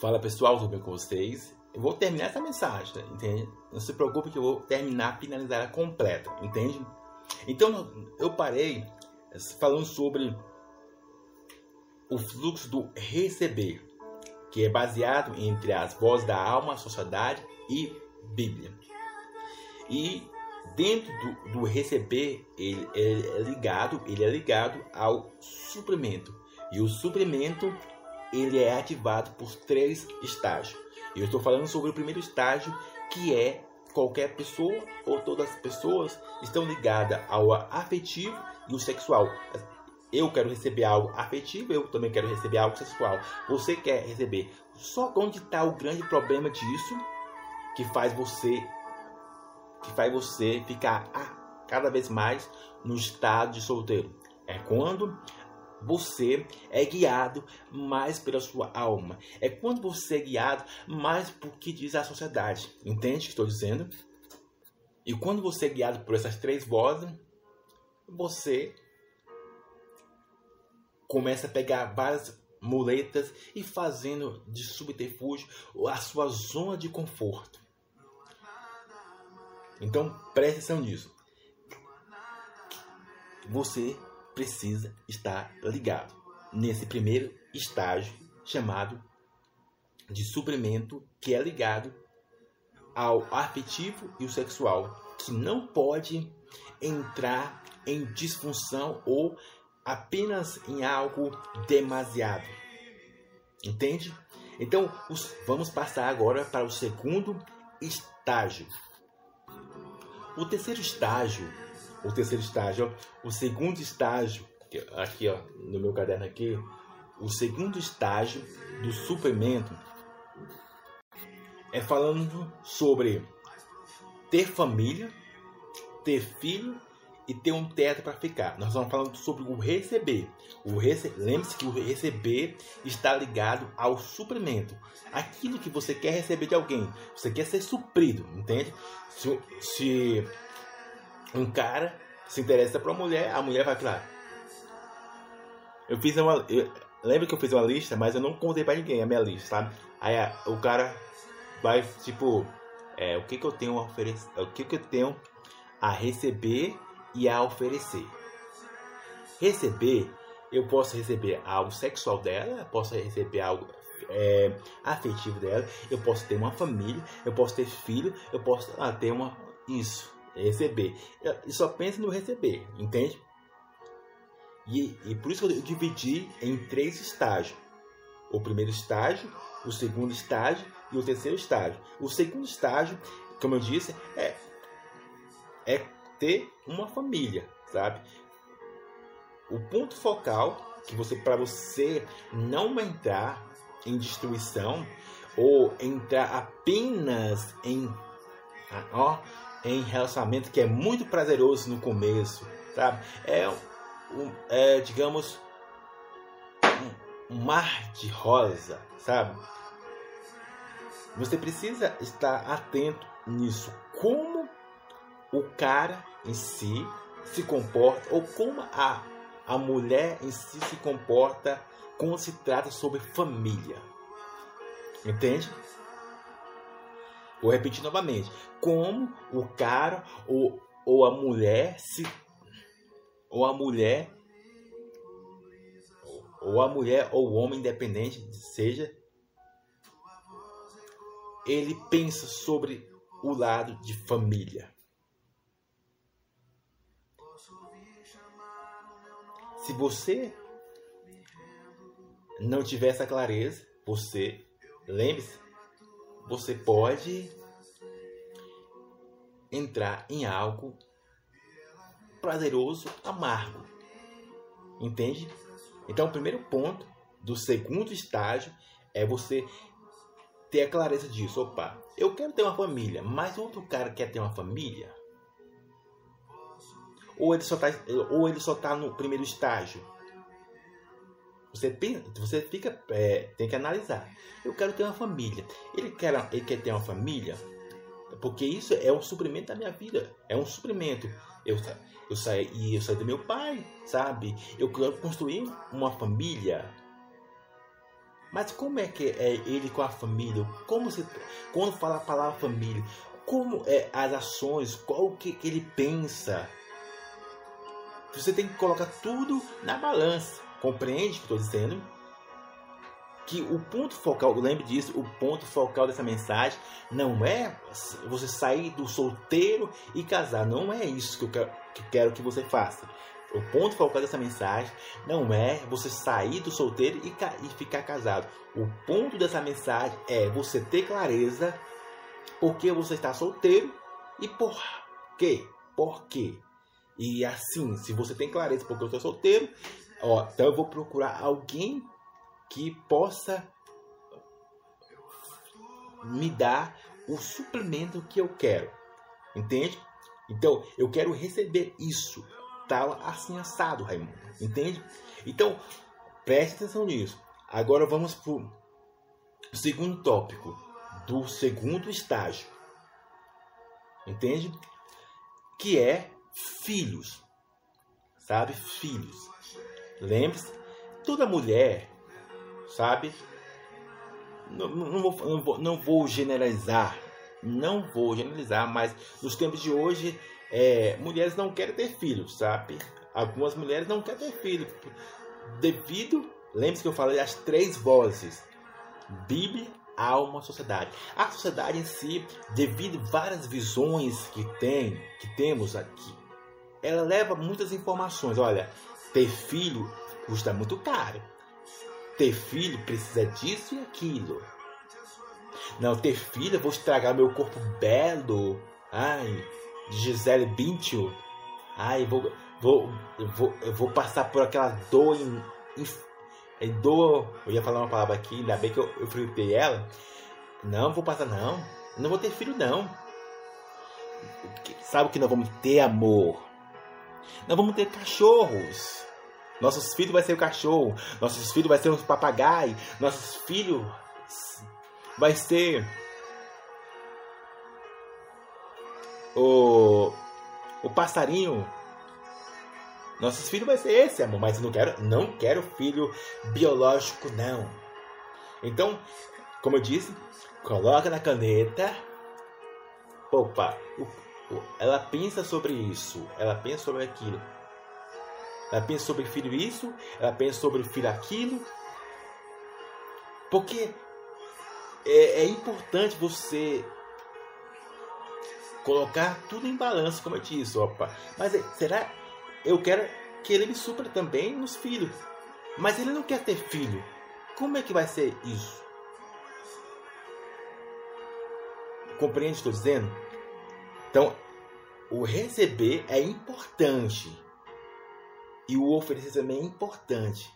Fala pessoal, tudo bem com vocês? Eu vou terminar essa mensagem, entende? Não se preocupe que eu vou terminar, finalizar ela completa, entende? Então eu parei falando sobre o fluxo do receber, que é baseado entre as vozes da alma, sociedade e Bíblia. E dentro do, do receber, ele é ligado, ele é ligado ao suprimento. E o suprimento ele é ativado por três estágios. Eu estou falando sobre o primeiro estágio, que é qualquer pessoa ou todas as pessoas estão ligadas ao afetivo e o sexual. Eu quero receber algo afetivo, eu também quero receber algo sexual. Você quer receber. Só onde está o grande problema disso que faz você que faz você ficar cada vez mais no estado de solteiro. É quando você é guiado mais pela sua alma. É quando você é guiado mais por que diz a sociedade. Entende o que estou dizendo? E quando você é guiado por essas três vozes, você começa a pegar várias muletas e fazendo de subterfúgio a sua zona de conforto. Então preste atenção nisso. Você precisa estar ligado nesse primeiro estágio chamado de suprimento, que é ligado ao afetivo e o sexual, que não pode entrar em disfunção ou apenas em algo demasiado. Entende? Então, os, vamos passar agora para o segundo estágio. O terceiro estágio o terceiro estágio. O segundo estágio, aqui ó, no meu caderno aqui, o segundo estágio do suplemento é falando sobre ter família, ter filho e ter um teto para ficar. Nós estamos falando sobre o receber. O rece... Lembre-se que o receber está ligado ao suprimento. Aquilo que você quer receber de alguém. Você quer ser suprido, entende? Se, se um cara se interessa por uma mulher, a mulher vai pra. Eu fiz uma. Eu, lembra que eu fiz uma lista, mas eu não contei pra ninguém a minha lista, sabe? Aí a, o cara vai, tipo, é, o que, que eu tenho a oferecer. O que, que eu tenho a receber e a oferecer. Receber, eu posso receber algo sexual dela, posso receber algo é, afetivo dela, eu posso ter uma família, eu posso ter filho, eu posso ah, ter uma. Isso receber. E só pensa no receber, entende? E, e por isso que eu dividi em três estágios: o primeiro estágio, o segundo estágio e o terceiro estágio. O segundo estágio, como eu disse, é, é ter uma família, sabe? O ponto focal que você para você não entrar em destruição ou entrar apenas em ó, em relacionamento que é muito prazeroso no começo, sabe? É, um, é digamos, um, mar de rosa, sabe? Você precisa estar atento nisso. Como o cara em si se comporta, ou como a, a mulher em si se comporta quando se trata sobre família. Entende? Vou repetir novamente. Como o cara ou, ou a mulher se. Ou a mulher. Ou a mulher ou o homem, independente seja. Ele pensa sobre o lado de família. Se você não tiver essa clareza, você lembre-se você pode entrar em algo prazeroso, amargo. Entende? Então, o primeiro ponto do segundo estágio é você ter a clareza disso. Opa, eu quero ter uma família, mas outro cara quer ter uma família? Ou ele só está ou ele só tá no primeiro estágio? Você, pensa, você fica, é, tem que analisar. Eu quero ter uma família. Ele quer, ele quer ter uma família porque isso é um suprimento da minha vida. É um suprimento. Eu, eu saí, eu saí do meu pai, sabe? Eu quero construir uma família. Mas como é que é ele com a família? Como se, quando fala a palavra família, como é as ações, qual que, que ele pensa? Você tem que colocar tudo na balança. Compreende o que estou dizendo? Que o ponto focal, lembre disso, o ponto focal dessa mensagem não é você sair do solteiro e casar. Não é isso que eu quero que, quero que você faça. O ponto focal dessa mensagem não é você sair do solteiro e, e ficar casado. O ponto dessa mensagem é você ter clareza porque você está solteiro e por quê? Por quê? E assim, se você tem clareza porque eu estou solteiro, ó, então eu vou procurar alguém que possa me dar o suplemento que eu quero. Entende? Então, eu quero receber isso. Tal assim assado, Raimundo. Entende? Então, preste atenção nisso. Agora vamos para o segundo tópico do segundo estágio. Entende? Que é filhos. Sabe? Filhos. Lembre-se, toda mulher, sabe? Não, não, vou, não, vou, não vou generalizar. Não vou generalizar, mas nos tempos de hoje, é, mulheres não querem ter filhos, sabe? Algumas mulheres não querem ter filhos. Devido, lembre-se que eu falei as três vozes: Bíblia, uma sociedade. A sociedade em si, devido a várias visões que tem, que temos aqui, ela leva muitas informações. Olha, ter filho custa muito caro. Ter filho precisa disso e aquilo. Não, ter filho, eu vou estragar meu corpo belo. Ai, de Gisele Bündchen. Ai, vou, vou, vou, eu vou passar por aquela dor em, em dor. Eu ia falar uma palavra aqui, ainda bem que eu, eu fritei ela. Não vou passar, não. Não vou ter filho, não. Sabe o que nós vamos ter, amor? Nós vamos ter cachorros. Nossos filhos vai ser o cachorro. Nossos filhos vai ser os papagaios. Nossos filhos vai ser o o passarinho nossos filhos vai ser esse, amor, mas eu não quero, não quero filho biológico, não. Então, como eu disse, coloca na caneta. Opa, ela pensa sobre isso, ela pensa sobre aquilo. Ela pensa sobre filho isso, ela pensa sobre filho aquilo. Porque é, é importante você colocar tudo em balanço, como eu disse, opa. Mas é, será eu quero que ele me supra também nos filhos. Mas ele não quer ter filho. Como é que vai ser isso? Compreende o que estou dizendo? Então, o receber é importante. E o oferecer também é importante.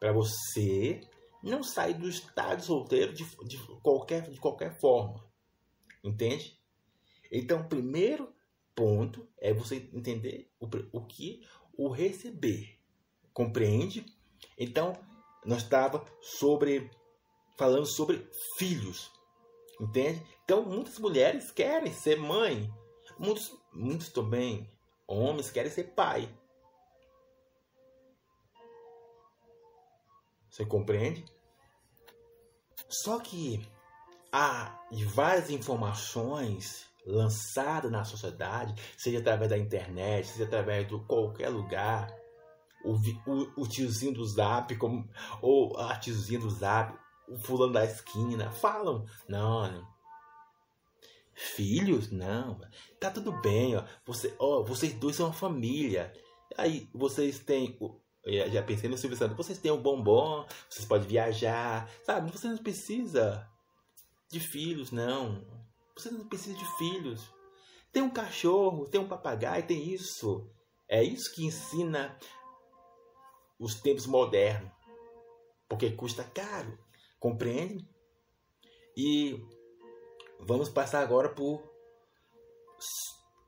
Para você não sair do estado solteiro de, de, qualquer, de qualquer forma. Entende? Então, primeiro ponto é você entender o, o que o receber. Compreende? Então, nós estava sobre falando sobre filhos. Entende? Então, muitas mulheres querem ser mãe. Muitos, muitos também homens querem ser pai. Você compreende? Só que há várias informações lançado na sociedade, seja através da internet, seja através de qualquer lugar, o, o, o tiozinho do zap, como, ou a tiozinha do zap, o fulano da esquina, falam, não, filhos, não, tá tudo bem, ó, você, ó, vocês dois são uma família, aí vocês têm, já pensei no Silvio Santos, vocês têm um bombom, vocês podem viajar, sabe, você não precisa de filhos, não, você não precisa de filhos. Tem um cachorro, tem um papagaio, tem isso. É isso que ensina os tempos modernos. Porque custa caro. Compreende? E vamos passar agora para o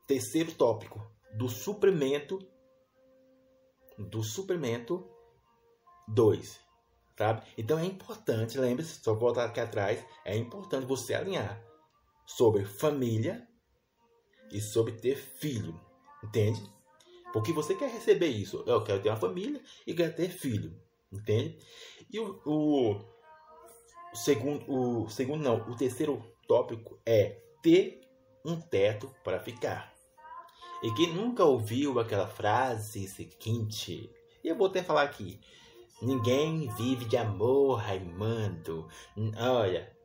terceiro tópico do suprimento do suprimento 2, sabe? Então é importante, lembre-se, só voltar aqui atrás, é importante você alinhar sobre família e sobre ter filho. Entende? Porque você quer receber isso. Eu quero ter uma família e quero ter filho. Entende? E o, o o segundo, o segundo não, o terceiro tópico é ter um teto para ficar. E quem nunca ouviu aquela frase seguinte, e eu vou até falar aqui, ninguém vive de amor, Raimundo. Olha,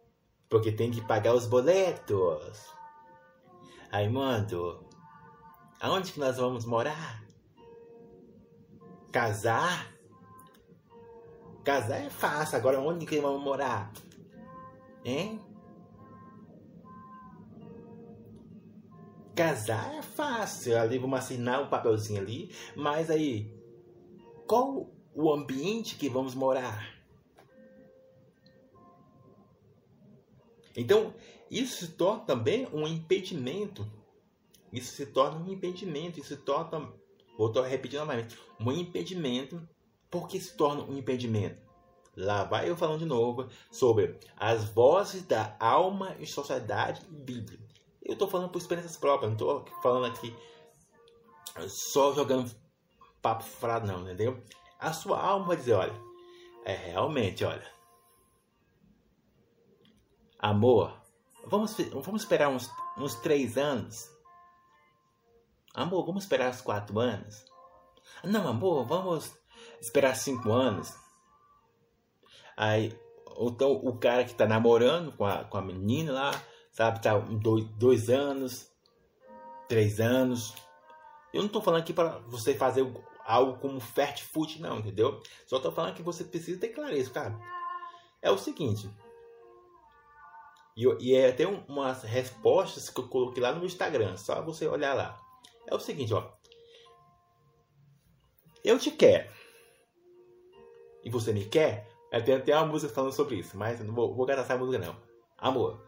porque tem que pagar os boletos. Raimundo, aonde que nós vamos morar? Casar? Casar é fácil, agora onde que vamos morar? Hein? Casar é fácil, ali vamos assinar um papelzinho ali, mas aí, qual o ambiente que vamos morar? Então, isso se torna também um impedimento. Isso se torna um impedimento, isso se torna, vou repetir novamente, um impedimento. Por que se torna um impedimento? Lá vai eu falando de novo sobre as vozes da alma e sociedade bíblica. Eu estou falando por experiências próprias, não estou falando aqui só jogando papo frado, não, entendeu? A sua alma vai dizer: olha, é realmente, olha, amor, vamos, vamos esperar uns, uns três anos. Amor, vamos esperar uns quatro anos. Não, amor, vamos esperar cinco anos. Aí, então o cara que tá namorando com a, com a menina lá, sabe, tá dois, dois anos, três anos. Eu não tô falando aqui para você fazer algo como fast food, não, entendeu? Só tô falando que você precisa ter clareza, cara. É o seguinte. E, e é até um, umas respostas que eu coloquei lá no Instagram, só você olhar lá. É o seguinte, ó. Eu te quero. E você me quer? Tem até uma música falando sobre isso, mas não vou, vou gastar essa música não. Amor,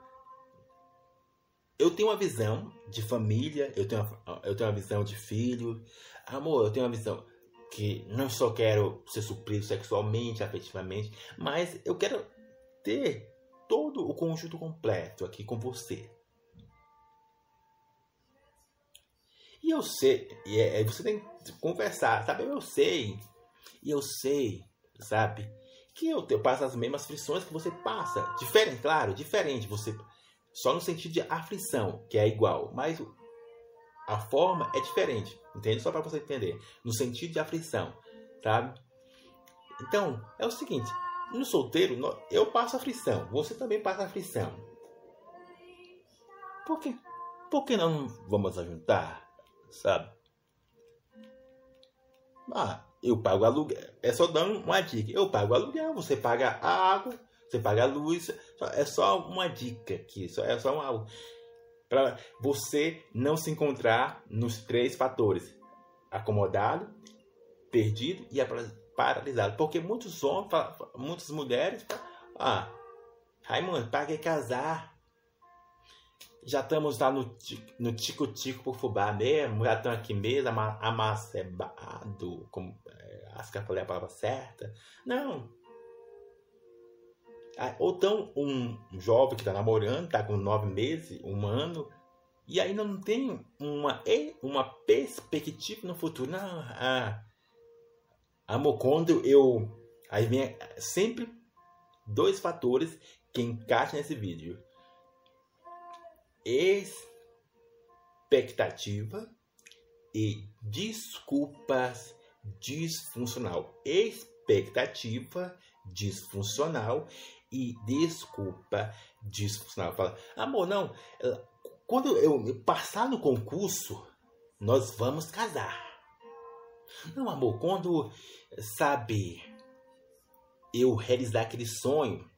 eu tenho uma visão de família, eu tenho, uma, eu tenho uma visão de filho. Amor, eu tenho uma visão que não só quero ser suprido sexualmente, afetivamente, mas eu quero ter todo o conjunto completo aqui com você. E eu sei, e é, você tem que conversar, sabe? Eu sei, e eu sei, sabe? que eu, eu passo as mesmas aflições que você passa. Diferente, claro, diferente. Você só no sentido de aflição, que é igual, mas a forma é diferente, entende? Só para você entender, no sentido de aflição, sabe? Então, é o seguinte, no solteiro, eu passo aflição, você também passa aflição. Por que, por que não vamos juntar, sabe? Ah, eu pago aluguel. É só dando uma dica. Eu pago aluguel, você paga a água, você paga a luz. É só uma dica aqui. É só uma. Para você não se encontrar nos três fatores: acomodado, perdido e paralisado. Porque muitos homens, muitas mulheres, ah, Raimundo, paguei casar já estamos lá no, no tico-tico por fubá mesmo, já estamos aqui mesmo, amacebado, como é, acho que eu falei a palavra certa. Não. Ah, ou então um jovem que está namorando, está com nove meses, um ano, e ainda não tem uma, uma perspectiva no futuro. Não, ah, amor, quando eu. Aí vem sempre dois fatores que encaixam nesse vídeo expectativa e desculpas disfuncional. Expectativa disfuncional e desculpa disfuncional. Fala, amor, não, quando eu passar no concurso, nós vamos casar. Não, amor, quando, sabe, eu realizar aquele sonho,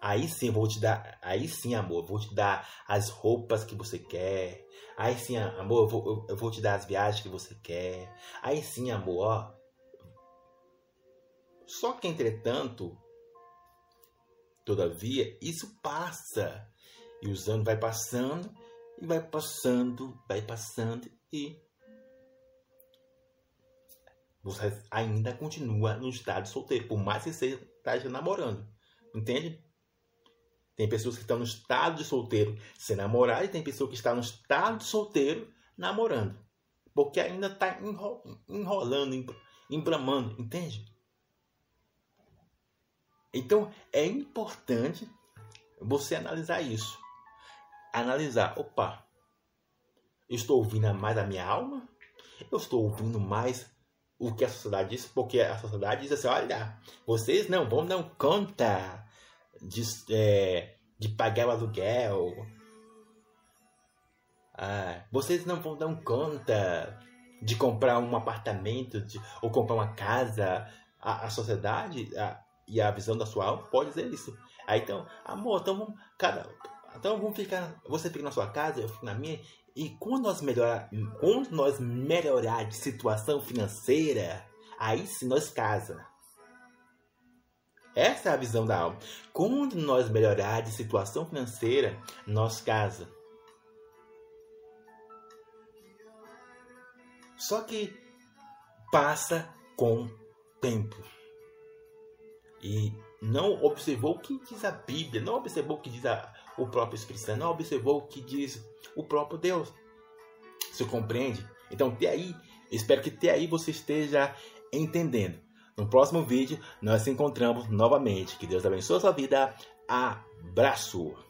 Aí sim, vou te dar. Aí sim, amor, vou te dar as roupas que você quer. Aí sim, amor, eu vou, eu vou te dar as viagens que você quer. Aí sim, amor, ó. Só que, entretanto, todavia, isso passa. E os anos vai passando, e vai passando, vai passando, e você ainda continua no estado solteiro, por mais que você esteja namorando. Entende? Tem pessoas que estão no estado de solteiro sem namorar e tem pessoa que está no estado de solteiro namorando. Porque ainda está enrolando, embramando, entende? Então é importante você analisar isso. Analisar, opa, eu estou ouvindo mais a minha alma? Eu estou ouvindo mais o que a sociedade diz? Porque a sociedade diz assim, olha, vocês não vão dar conta de, é, de pagar o aluguel. Ah, vocês não vão dar conta de comprar um apartamento de, ou comprar uma casa. A, a sociedade a, e a visão da sua alma pode dizer isso. Aí então, amor, então vamos, então vamos ficar. Você fica na sua casa, eu fico na minha. E quando nós melhorar, quando nós melhorar de situação financeira, aí sim nós casa. Essa é a visão da alma. Quando nós melhorar de situação financeira, nós casa. Só que passa com tempo. E não observou o que diz a Bíblia, não observou o que diz a, o próprio Espírito não observou o que diz o próprio Deus. Você compreende? Então, até aí, espero que até aí você esteja entendendo. No próximo vídeo, nós nos encontramos novamente. Que Deus abençoe a sua vida. Abraço!